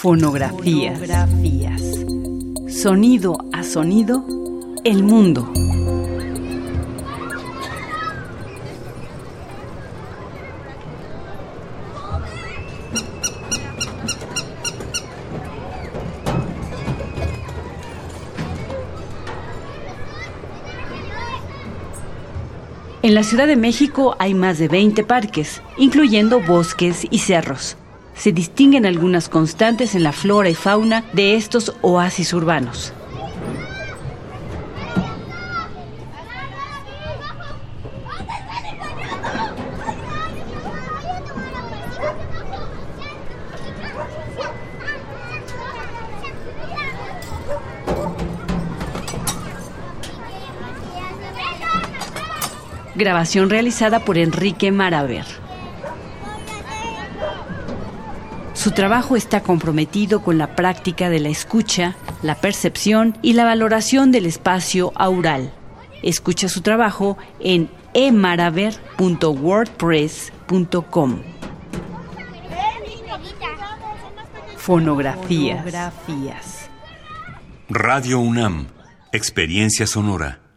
Fonografías. Sonido a sonido, el mundo. En la Ciudad de México hay más de 20 parques, incluyendo bosques y cerros. Se distinguen algunas constantes en la flora y fauna de estos oasis urbanos. Grabación realizada por Enrique Maraver. Su trabajo está comprometido con la práctica de la escucha, la percepción y la valoración del espacio aural. Escucha su trabajo en emaraver.wordpress.com. Fonografías. Radio UNAM, Experiencia Sonora.